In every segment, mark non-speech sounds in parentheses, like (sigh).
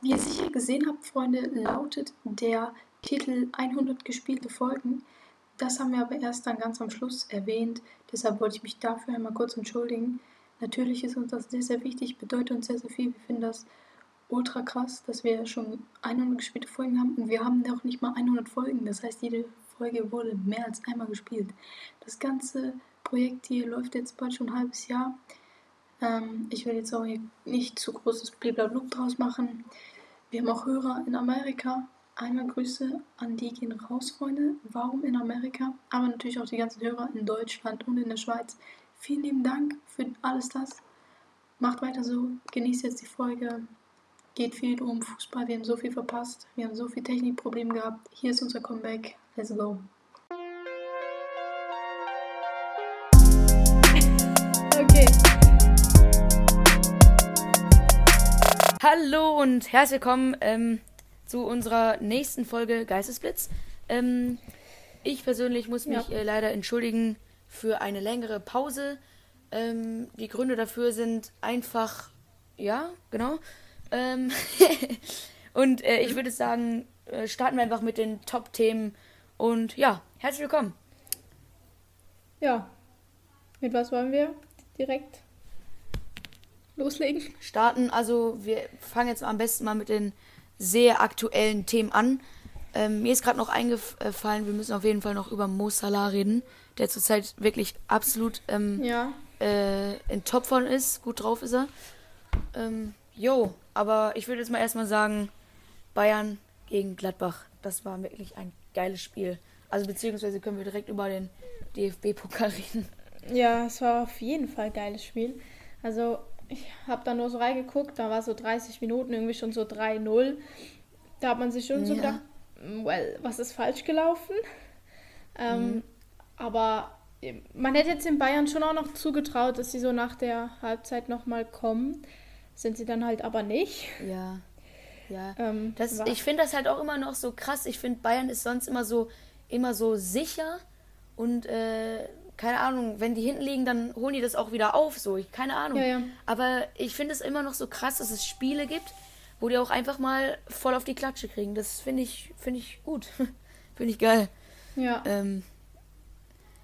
Wie ihr sicher gesehen habt, Freunde, lautet der Titel 100 gespielte Folgen. Das haben wir aber erst dann ganz am Schluss erwähnt. Deshalb wollte ich mich dafür einmal kurz entschuldigen. Natürlich ist uns das sehr, sehr wichtig, bedeutet uns sehr, sehr viel. Wir finden das ultra krass, dass wir schon 100 gespielte Folgen haben und wir haben noch nicht mal 100 Folgen. Das heißt, jede Folge wurde mehr als einmal gespielt. Das ganze Projekt hier läuft jetzt bald schon ein halbes Jahr. Ähm, ich will jetzt auch nicht zu großes Bliblablub draus machen. Wir haben auch Hörer in Amerika. Einmal Grüße an die gehen raus, Freunde. Warum in Amerika? Aber natürlich auch die ganzen Hörer in Deutschland und in der Schweiz. Vielen lieben Dank für alles das. Macht weiter so. Genießt jetzt die Folge. Geht viel um Fußball. Wir haben so viel verpasst. Wir haben so viel Technikprobleme gehabt. Hier ist unser Comeback. Let's go. Hallo und herzlich willkommen ähm, zu unserer nächsten Folge Geistesblitz. Ähm, ich persönlich muss mich Ja. äh, leider entschuldigen für eine längere Pause. Ähm, die Gründe dafür sind einfach, ja, genau. Ähm, (laughs) und äh, ich würde sagen, äh, starten wir einfach mit den Top-Themen. Und ja, herzlich willkommen. Ja. Mit was wollen wir direkt loslegen? starten. Also wir fangen jetzt am besten mal mit den sehr aktuellen Themen an. Ähm, mir ist gerade noch eingefallen, wir müssen auf jeden Fall noch über Mo Salah reden, der zurzeit wirklich absolut ähm, Ja. äh, in Topform ist. Gut drauf ist er. Ähm, jo, aber ich würde jetzt mal erstmal sagen, Bayern gegen Gladbach. Das war wirklich ein geiles Spiel. Also beziehungsweise können wir direkt über den DFB-Pokal reden. Ja, es war auf jeden Fall ein geiles Spiel. Also, ich habe da nur so reingeguckt, da war so 30 Minuten irgendwie schon so 3-0. Da hat man sich schon so Ja. gedacht, well, was ist falsch gelaufen? Ähm, Mhm. Aber äh, man hätte jetzt den Bayern schon auch noch zugetraut, dass sie so nach der Halbzeit nochmal kommen. Sind sie dann halt aber nicht. Ja. Ja. Ähm, Das, ich finde das halt auch immer noch so krass. Ich finde, Bayern ist sonst immer so, immer so sicher und äh, keine Ahnung, wenn die hinten liegen, dann holen die das auch wieder auf. So, ich, keine Ahnung. Ja, ja. Aber ich finde es immer noch so krass, dass es Spiele gibt, wo die auch einfach mal voll auf die Klatsche kriegen. Das finde ich, finde ich gut. (laughs) finde ich geil. ja. Ähm,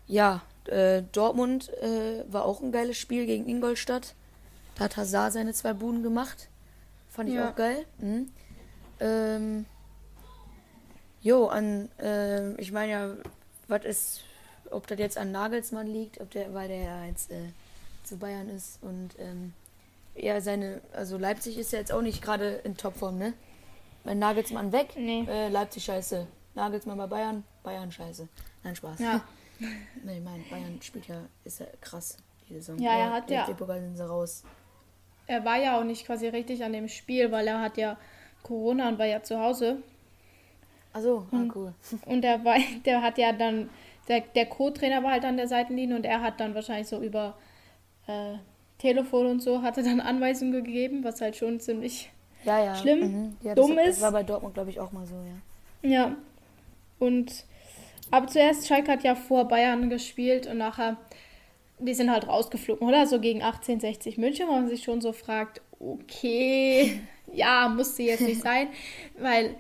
ja, äh, Dortmund äh, war auch ein geiles Spiel gegen Ingolstadt. Da hat Hazard seine zwei Buden gemacht. Fand ich Ja. auch geil. Mhm. Ähm, jo, an, ähm, ich meine ja, was ist, ob das jetzt an Nagelsmann liegt, ob der, weil der ja jetzt äh, zu Bayern ist und ähm, ja, seine, also Leipzig ist ja jetzt auch nicht gerade in Topform, ne? Wenn Nagelsmann weg, Nee. äh, Leipzig scheiße. Nagelsmann bei Bayern, Bayern scheiße. Nein, Spaß. Ja. (laughs) Nee, ich meine, Bayern spielt ja, ist ja krass, die Saison. Ja, er hat ja- Pokal sind sie raus. Er war ja auch nicht quasi richtig an dem Spiel, weil er hat ja Corona und war ja zu Hause. Achso, ah, cool. Und der, war, (laughs) der hat ja dann, der, der Co-Trainer war halt an der Seitenlinie und er hat dann wahrscheinlich so über äh, Telefon und so, hatte dann (laughs) Anweisungen gegeben, was halt schon ziemlich, Ja, ja. Schlimm, Mhm. Ja, dumm das, ist. Das war bei Dortmund, glaube ich, auch mal so, ja. ja. Und, aber zuerst, Schalke hat ja vor Bayern gespielt und nachher, die sind halt rausgeflogen, oder? So gegen 1860 München, wo man sich schon so fragt, okay, (laughs) ja, musste jetzt nicht sein, weil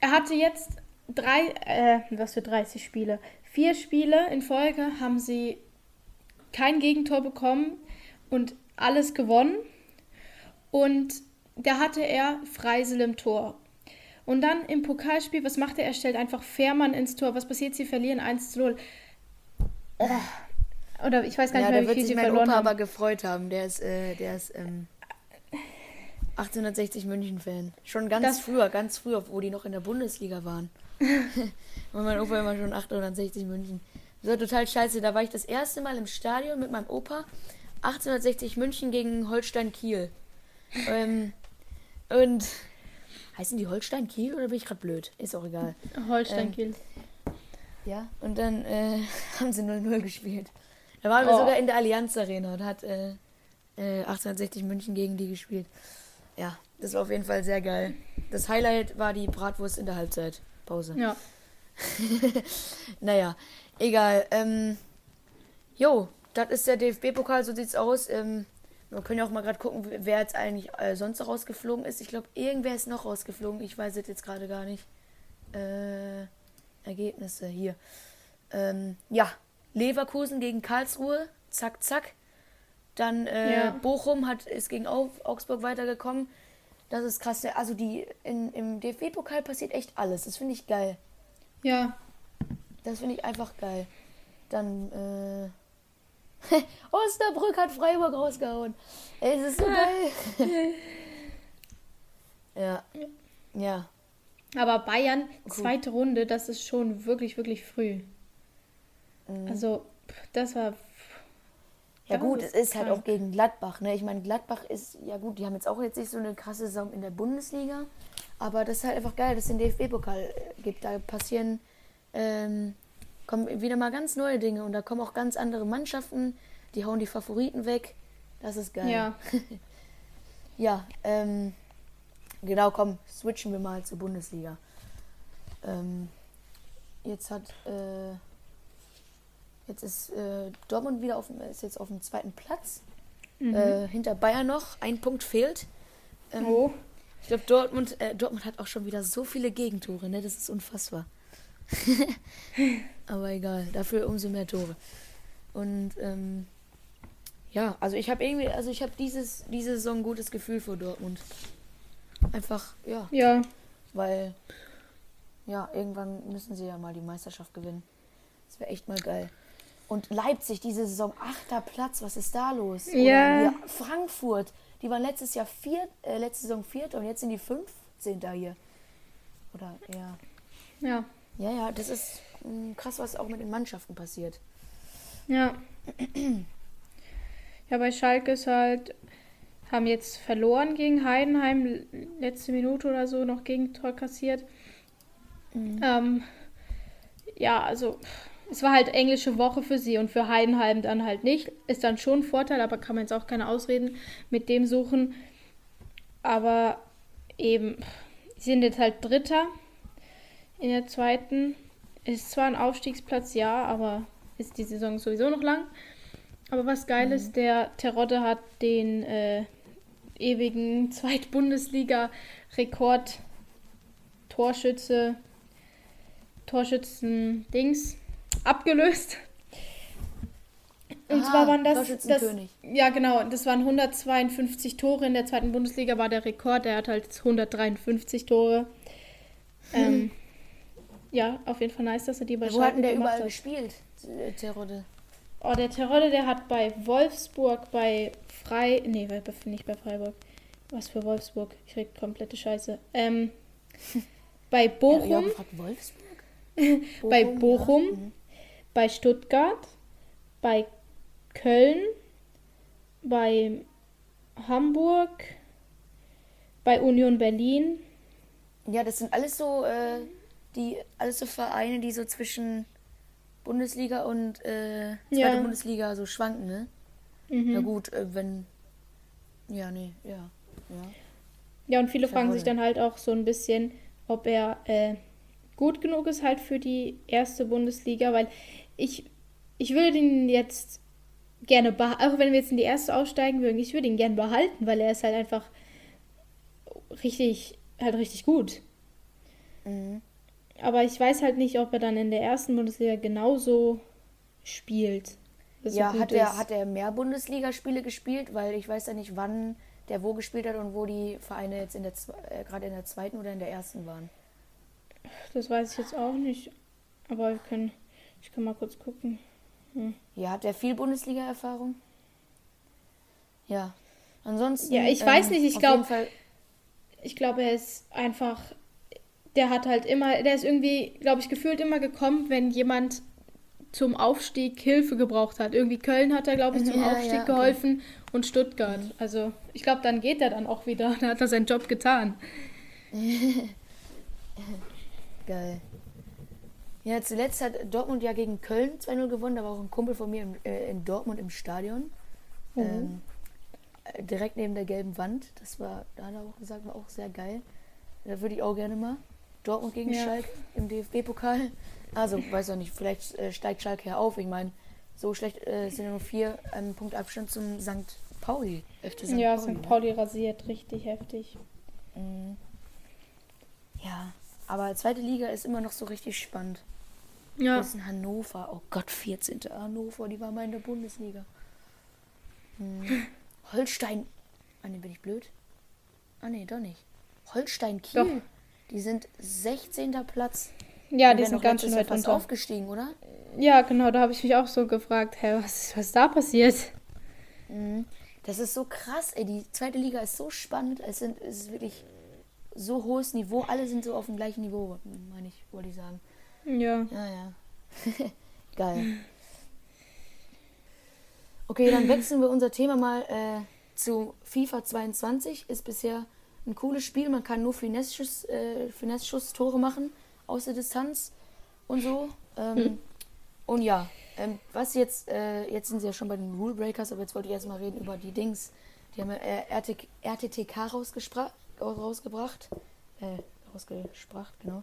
er hatte jetzt drei, äh, was für 30 Spiele? Vier Spiele in Folge haben sie kein Gegentor bekommen und alles gewonnen. Und da hatte er Freisel im Tor. Und dann im Pokalspiel, was macht er? Er stellt einfach Fährmann ins Tor. Was passiert? Sie verlieren 1 zu 0. Oder ich weiß gar Ja, nicht mehr, wie viel sie verloren Opa haben. aber gefreut haben. Der ist, äh, der ist, ähm, 1860 München-Fan. Schon ganz Das- früher, ganz früher, wo die noch in der Bundesliga waren. (laughs) Und mein Opa immer schon 1860 München. Das war total scheiße. Da war ich das erste Mal im Stadion mit meinem Opa. 1860 München gegen Holstein Kiel. ähm, und heißen die Holstein Kiel oder bin ich gerade blöd? Ist auch egal. Holstein ähm, Kiel. Ja, und dann äh, (laughs) haben sie 0-0 gespielt. Da waren wir Oh. sogar in der Allianz Arena und hat äh, äh, 1860 München gegen die gespielt. Ja, das war auf jeden Fall sehr geil. Das Highlight war die Bratwurst in der Halbzeit. Pause. Ja. (laughs) Naja, egal. Ähm, jo, das ist der DFB-Pokal, so sieht's aus. Ähm, Wir können ja auch mal gerade gucken, wer jetzt eigentlich äh, sonst rausgeflogen ist. Ich glaube, irgendwer ist noch rausgeflogen. Ich weiß es jetzt gerade gar nicht. Äh, Ergebnisse hier. Ähm, ja, Leverkusen gegen Karlsruhe. Zack, zack. Dann äh, Ja. Bochum hat, ist gegen Au- Augsburg weitergekommen. Das ist krass. Also die in, im DFB-Pokal passiert echt alles. Das finde ich geil. Ja. Das finde ich einfach geil. Dann, äh. (laughs) Osnabrück hat Freiburg rausgehauen. Ey, das ist so geil. (laughs) ja. Ja. Aber Bayern, zweite Runde, das ist schon wirklich, wirklich früh. Also, pff, das war. Ja gut, es ist halt auch gegen Gladbach, ne? Ich meine, Gladbach ist, ja gut, die haben jetzt auch jetzt nicht so eine krasse Saison in der Bundesliga, aber das ist halt einfach geil, dass es den DFB-Pokal gibt. Da passieren, ähm, kommen wieder mal ganz neue Dinge und da kommen auch ganz andere Mannschaften, die hauen die Favoriten weg. Das ist geil. Ja. (laughs) Ja, ähm, genau, komm, switchen wir mal zur Bundesliga. Ähm, jetzt hat, äh, jetzt ist äh, Dortmund wieder auf, dem- ist jetzt auf dem zweiten Platz. Äh, hinter Bayern noch, ein Punkt fehlt. Ähm, Oh. Ich glaube, Dortmund, äh, Dortmund hat auch schon wieder so viele Gegentore, ne? Das ist unfassbar. (laughs) Aber egal, dafür umso mehr Tore. Und ähm, ja, also ich habe irgendwie, also ich habe dieses diese Saison ein gutes Gefühl für Dortmund. Einfach, ja, Ja. weil ja, irgendwann müssen sie ja mal die Meisterschaft gewinnen. Das wäre echt mal geil. Und Leipzig, diese Saison achter Platz, was ist da los? Ja. Frankfurt, die waren letztes Jahr viert, äh, letzte Saison viert und jetzt sind die 15. hier. Oder ja. Ja. Ja, ja, das ist mm, krass, was auch mit den Mannschaften passiert. Ja. Ja, bei Schalke ist halt, haben jetzt verloren gegen Heidenheim, letzte Minute oder so noch Gegentor kassiert. Ähm, ja, also es war halt englische Woche für sie und für Heidenheim dann halt nicht. Ist dann schon ein Vorteil, aber kann man jetzt auch keine Ausreden mit dem suchen. Aber eben, sie sind jetzt halt Dritter in der zweiten. Ist zwar ein Aufstiegsplatz, ja, aber ist die Saison sowieso noch lang. Aber was geil ist, der Terodde hat den äh, ewigen (laughs) Zweitbundesliga-Rekord Torschütze, Torschützen-Dings abgelöst. Und Ah, zwar waren das, das. Ja, genau. Das waren 152 Tore in der zweiten Bundesliga, war der Rekord. Der hat halt 153 Tore. Ähm, ja, auf jeden Fall nice, dass er die bei Wo hat denn der überall hat. gespielt, äh, Terodde? Oh, der Terodde, der hat bei Wolfsburg, bei Frei... Nee, bei- nicht bei Freiburg. Was für Wolfsburg? Ich rede komplette Scheiße. Ähm, (laughs) bei Ja, Bochum, gefragt, Wolfsburg? (laughs) bei ja. Bochum, Mhm. Bei Stuttgart, bei Köln, bei Hamburg, bei Union Berlin. Ja, das sind alles so, äh, die, alles so Vereine, die so zwischen Bundesliga und äh, zweite Ja. Bundesliga so schwanken, ne? Mhm. Na gut, äh, wenn. Ja, nee, ja. Ja. Ja, und viele fragen sich dann halt auch so ein bisschen, ob er äh, gut genug ist halt für die erste Bundesliga, weil ich, ich würde ihn jetzt gerne behalten, auch wenn wir jetzt in die erste aussteigen würden, ich würde ihn gerne behalten, weil er ist halt einfach richtig, halt richtig gut. Mhm. Aber ich weiß halt nicht, ob er dann in der ersten Bundesliga genauso spielt. so ja, hat er, ist. hat er mehr Bundesligaspiele gespielt? Weil ich weiß ja nicht, wann der wo gespielt hat und wo die Vereine jetzt in der äh, gerade in der zweiten oder in der ersten waren. Das weiß ich jetzt auch nicht. Aber wir können, ich kann mal kurz gucken. Ja, hat er viel Bundesliga-Erfahrung? Ja. Ansonsten. Ja, ich weiß nicht, ich auf glaub- jeden Fall- Ich glaube, er ist einfach, der hat halt immer, der ist irgendwie, glaube ich, gefühlt immer gekommen, wenn jemand zum Aufstieg Hilfe gebraucht hat. Irgendwie Köln hat er, glaube ich, zum Ja, Aufstieg ja, okay. geholfen und Stuttgart. Also ich glaube, dann geht er dann auch wieder. Dann hat er seinen Job getan. (laughs) Geil. Ja, zuletzt hat Dortmund ja gegen Köln 2-0 gewonnen. Da war auch ein Kumpel von mir im, äh, in Dortmund im Stadion. Ähm, äh, direkt neben der gelben Wand. Das war, da hat er auch gesagt, war auch sehr geil. Da würde ich auch gerne mal. Dortmund gegen Ja. Schalke im DFB-Pokal. Also, weiß auch nicht, vielleicht äh, steigt Schalke ja auf. Ich meine, so schlecht äh, sind ja nur vier ähm, Punkte Abstand zum St. Pauli. St. Ja, Pauli, St. ne? Pauli rasiert richtig heftig. Mhm. Ja, aber zweite Liga ist immer noch so richtig spannend. Ja. Das ist in Hannover. Oh Gott, 14. Hannover, die war mal in der Bundesliga. Hm. (laughs) Holstein. Ah, ne, bin ich blöd? Ah, ne, doch nicht. Holstein Kiel. Doch. Die sind 16. Platz. Ja, Die die sind ganz schön weit unter. aufgestiegen, oder? Ja, genau, da habe ich mich auch so gefragt, hä, was, was ist da passiert? Mhm. Das ist so krass, ey. Die zweite Liga ist so spannend. Es, sind, es ist wirklich so hohes Niveau. Alle sind so auf dem gleichen Niveau, meine ich, wollte ich sagen. Ja. Ja, ja. (laughs) Geil. Okay, dann wechseln wir unser Thema mal äh, zu FIFA 22. Ist bisher ein cooles Spiel. Man kann nur Finesse-Schuss, äh, Finesse-Schuss-Tore machen aus der Distanz und so. Ähm, Und ja, ähm, was jetzt, äh, jetzt sind sie ja schon bei den Rule Breakers, aber jetzt wollte ich erstmal reden über die Dings. Die haben ja äh, RT, RTTK rausgespra- rausgebracht. Äh, rausgespracht, genau.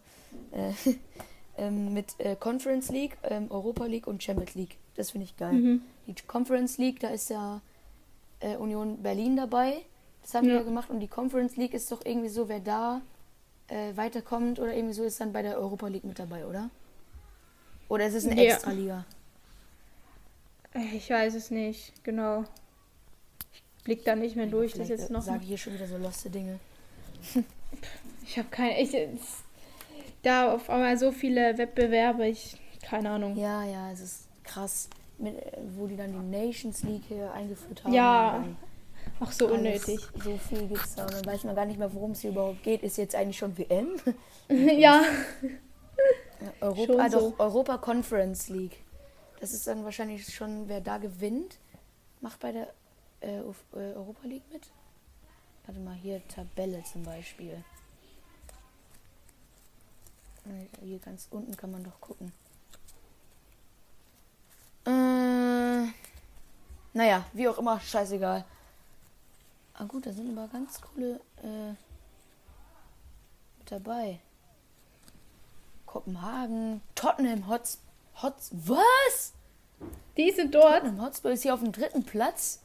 Äh, (laughs) ähm, mit äh, Conference League, ähm, Europa League und Champions League. Das finde ich geil. Mhm. Die Conference League, da ist ja äh, Union Berlin dabei. Das haben Ja. ja gemacht. Und die Conference League ist doch irgendwie so, wer da äh, weiterkommt oder irgendwie so ist dann bei der Europa League mit dabei, oder? Oder ist es eine Ja. Extraliga? Äh, Ich weiß es nicht, genau. Ich blick da nicht mehr durch, das jetzt noch. sage ich hier schon wieder so loste Dinge. Ich habe keine. Ich, es- da auf einmal so viele Wettbewerbe, ich. Keine Ahnung. Ja, ja, es ist krass, mit, wo die dann die Nations League hier eingeführt haben. Ja, Auch so unnötig. So viel gibt's da. Und dann weiß man gar nicht mehr, worum es hier überhaupt geht. Ist jetzt eigentlich schon WM? (laughs) ja. Europa, Schon ah, so. doch, Europa Conference League. Das ist dann wahrscheinlich schon, wer da gewinnt, macht bei der äh, äh, Europa League mit. Warte mal, hier Tabelle zum Beispiel. Hier ganz unten kann man doch gucken. Äh, naja, wie auch immer, scheißegal. Ah gut, da sind aber ganz coole äh, mit dabei. Kopenhagen, Tottenham Hots, Hots, was? Die sind dort. Tottenham Hotspur ist hier auf dem dritten Platz.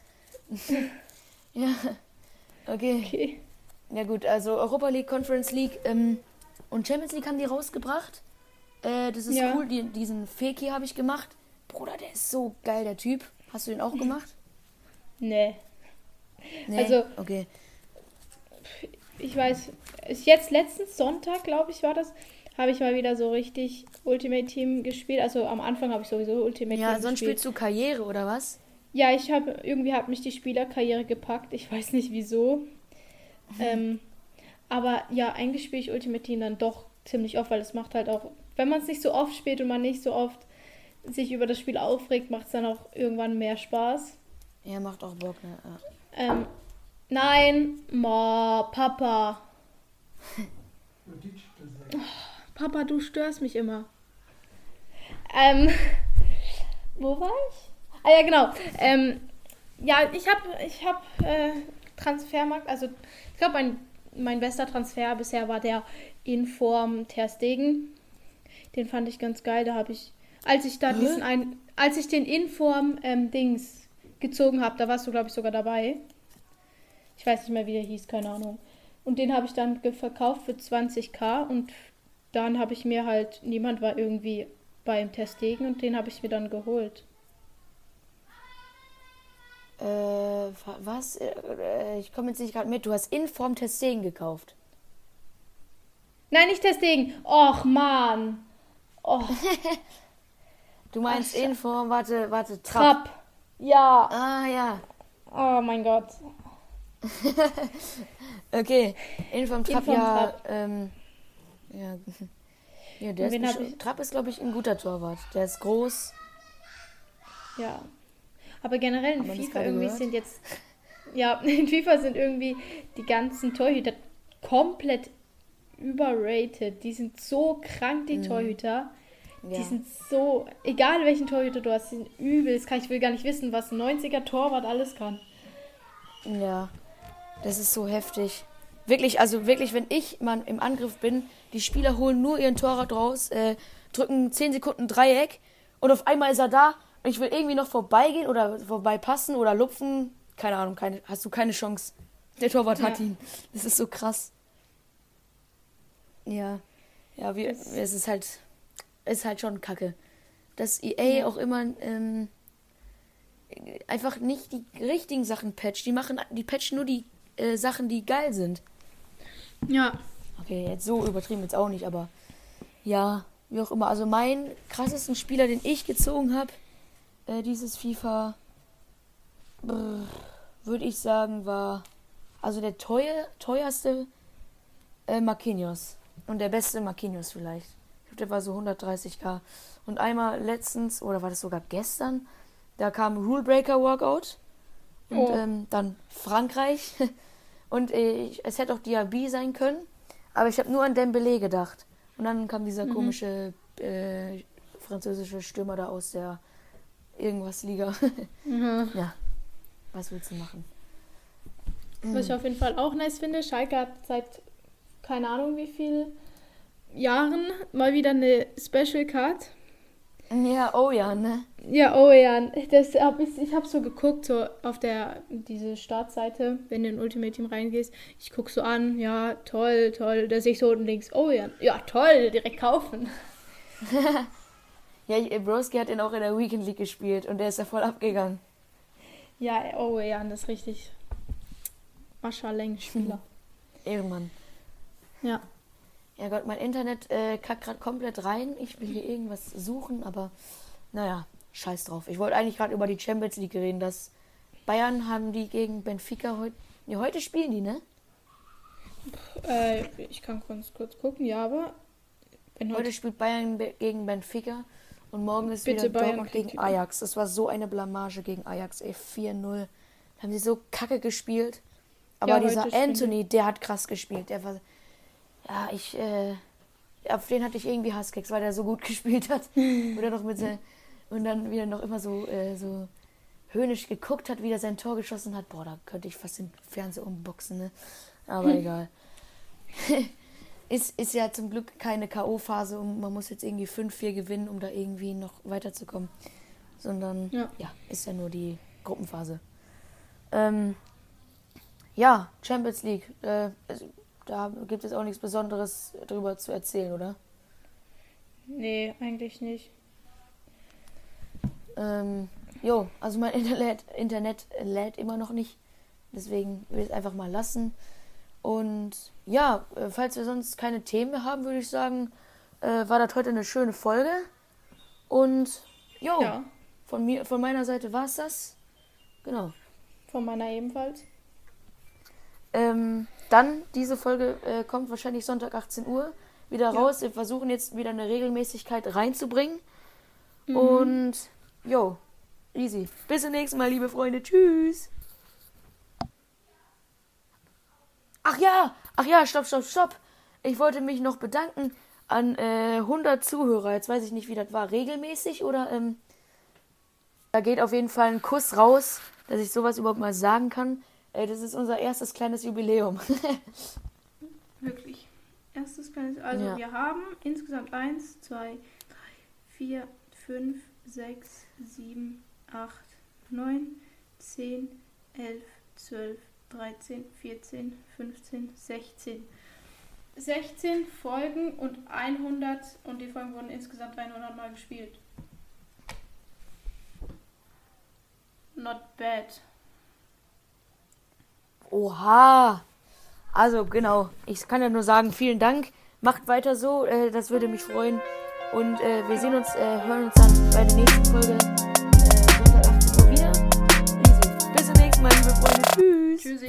(laughs) ja, okay. Okay. Ja gut, also Europa League, Conference League ähm, und Champions League haben die rausgebracht. Äh, das ist Ja. cool. Die, diesen Feki habe ich gemacht. Bruder, der ist so geil, der Typ. Hast du den auch gemacht? (laughs) Nee. Nee. Also- okay. Ich weiß, ist jetzt letzten Sonntag, glaube ich, war das, habe ich mal wieder so richtig Ultimate Team gespielt. Also am Anfang habe ich sowieso Ultimate Ja, Team sonst gespielt. spielst du Karriere oder was? Ja, ich habe irgendwie hat mich die Spielerkarriere gepackt. Ich weiß nicht wieso. Ähm, aber ja, eigentlich spiele ich Ultimate Team dann doch ziemlich oft, weil es macht halt auch, wenn man es nicht so oft spielt und man nicht so oft sich über das Spiel aufregt, macht es dann auch irgendwann mehr Spaß. Ja, macht auch Bock, ne? Ja. Ähm, nein, Ma, Papa. Papa, du störst mich immer. (laughs) Ähm, wo war ich? Ah ja, genau. Ähm, ja, ich habe ich hab, äh, Transfermarkt, also ich glaube, mein, mein bester Transfer bisher war der Inform Ter Stegen. Den fand ich ganz geil. Da habe ich, als ich da Hä? diesen ein, als ich den Inform ähm, Dings gezogen habe, da warst du, glaube ich, sogar dabei. Ich weiß nicht mehr, wie der hieß, keine Ahnung. Und den habe ich dann verkauft für 20k und dann habe ich mir halt, niemand war irgendwie beim Testegen und den habe ich mir dann geholt. Äh, wa- was? Äh, ich komme jetzt nicht gerade mit. Du hast Inform Testegen gekauft. Nein, nicht Testegen. Och, Mann. Och, (laughs) Du meinst Ach, Sche- Inform, warte, warte, Trapp. Trapp. Ja. Ah, ja. Oh mein Gott. (laughs) Okay. Inform Trapp, Inform ja. Trapp. Ähm, ja. Ja, der ist Trapp ist, glaube ich, ein guter Torwart. Der ist groß. Ja. Aber generell in FIFA irgendwie gehört? sind jetzt. Ja, (laughs) in FIFA sind irgendwie die ganzen Torhüter komplett überrated. Die sind so krank, die Torhüter. Ja. Die sind so. Egal welchen Torhüter du hast, die sind übelst krank. Ich will gar nicht wissen, was ein 90er Torwart alles kann. Ja, das ist so heftig. Wirklich, also wirklich, wenn ich mal im Angriff bin, die Spieler holen nur ihren Torwart raus, äh, drücken 10 Sekunden Dreieck und auf einmal ist er da ich will irgendwie noch vorbeigehen oder vorbeipassen oder lupfen, keine Ahnung, keine, hast du keine Chance. Der Torwart Ja. hat ihn. Das ist so krass. Ja. Ja, wir, es ist halt, es ist halt schon kacke. Dass EA Ja. auch immer ähm, einfach nicht die richtigen Sachen patcht. Die machen, die patchen nur die äh, Sachen, die geil sind. Ja. Okay, jetzt so übertrieben jetzt auch nicht, aber ja, wie auch immer. Also mein krassesten Spieler, den ich gezogen habe, äh, dieses FIFA, würde ich sagen, war also der teuer, teuerste äh, Marquinhos und der beste Marquinhos vielleicht. Ich glaube, der war so 130k. Und einmal letztens, oder war das sogar gestern, da kam Rule Breaker Workout und Oh. ähm, dann Frankreich (laughs) und äh, ich, es hätte auch Diaby sein können, aber ich habe nur an Dembele gedacht. Und dann kam dieser Mhm. komische äh, französische Stürmer da aus der irgendwas Liga. Mhm. ja, was willst du machen? Was ich auf jeden Fall auch nice finde, Schalke hat seit keine Ahnung wie viel Jahren mal wieder eine Special Card. Ja, oh ja, ne? Ja, oh ja, das hab ich, ich habe so geguckt, so auf der, diese Startseite, wenn du in Ultimate Team reingehst, ich guck so an, ja, toll, toll, dass ich so unten links, oh ja, ja, toll, direkt kaufen. (laughs) Ja, ich- Broski hat ihn auch in der Weekend League gespielt und der ist ja voll abgegangen. Ja, oh ja, das ist richtig Mascha-Längen-Spieler. Ehrenmann. ja. Ja Gott, mein Internet äh, kackt gerade komplett rein. Ich will hier irgendwas suchen, aber naja, scheiß drauf. Ich wollte eigentlich gerade über die Champions League reden. Das Bayern haben die gegen Benfica heute. Nee, heute spielen die, ne? Äh, ich kann kurz, kurz gucken, ja, aber heute, Heute spielt Bayern gegen Benfica und morgen ist Bitte, wieder Bayern Dortmund gegen Ajax. Das war so eine Blamage gegen Ajax, ey, 4-0. Da haben sie so kacke gespielt. Aber Ja, dieser Anthony, der hat krass gespielt. Der war. Ja, ich. Äh, auf den hatte ich irgendwie Hasskicks, weil der so gut (laughs) gespielt hat. Oder noch mit se- und dann wieder noch immer so, äh, so höhnisch geguckt hat, wie er sein Tor geschossen hat. Boah, da könnte ich fast den Fernseher umboxen, ne? Aber (laughs) egal. (laughs) ist, ist ja zum Glück keine K.O.-Phase und man muss jetzt irgendwie 5-4 gewinnen, um da irgendwie noch weiterzukommen. Sondern, Ja. ja, ist ja nur die Gruppenphase. Ähm, ja, Champions League. Äh, also, da gibt es auch nichts Besonderes drüber zu erzählen, oder? Nee, eigentlich nicht. Ähm, jo, also mein (laughs) Internet, Internet lädt immer noch nicht. Deswegen will ich es einfach mal lassen. Und ja, äh, falls wir sonst keine Themen mehr haben, würde ich sagen, äh, war das heute eine schöne Folge. Und jo, Ja, von mir, von meiner Seite war es das. Genau. von meiner ebenfalls. Ähm, dann, diese Folge äh, kommt wahrscheinlich Sonntag 18 Uhr wieder Ja. raus. Wir versuchen jetzt wieder eine Regelmäßigkeit reinzubringen. Und jo, easy. Bis zum nächsten Mal, liebe Freunde. Tschüss. Ach ja, ach ja, stopp, stopp, stopp. Ich wollte mich noch bedanken an äh, 100 Zuhörer. Jetzt weiß ich nicht, wie das war. Regelmäßig oder ähm, da geht auf jeden Fall ein Kuss raus, dass ich sowas überhaupt mal sagen kann. Äh, das ist unser erstes kleines Jubiläum. (laughs) Wirklich. Erstes kleines. Also Ja. wir haben insgesamt 1, 2, 3, 4, 5, 6, 7, 8, 9, 10, 11, 12, 13, 14, 15, 16. 16 Folgen und 100 und die Folgen wurden insgesamt 100 Mal gespielt. Not bad. Oha. Also genau, ich kann ja nur sagen, vielen Dank. Macht weiter so, äh, das würde mich freuen. Und äh, wir sehen uns, äh, hören uns dann bei der nächsten Folge äh, Sonntag 18 Uhr wieder. Bis zum nächsten Mal, liebe Freunde. Tschüss. Tschüssi.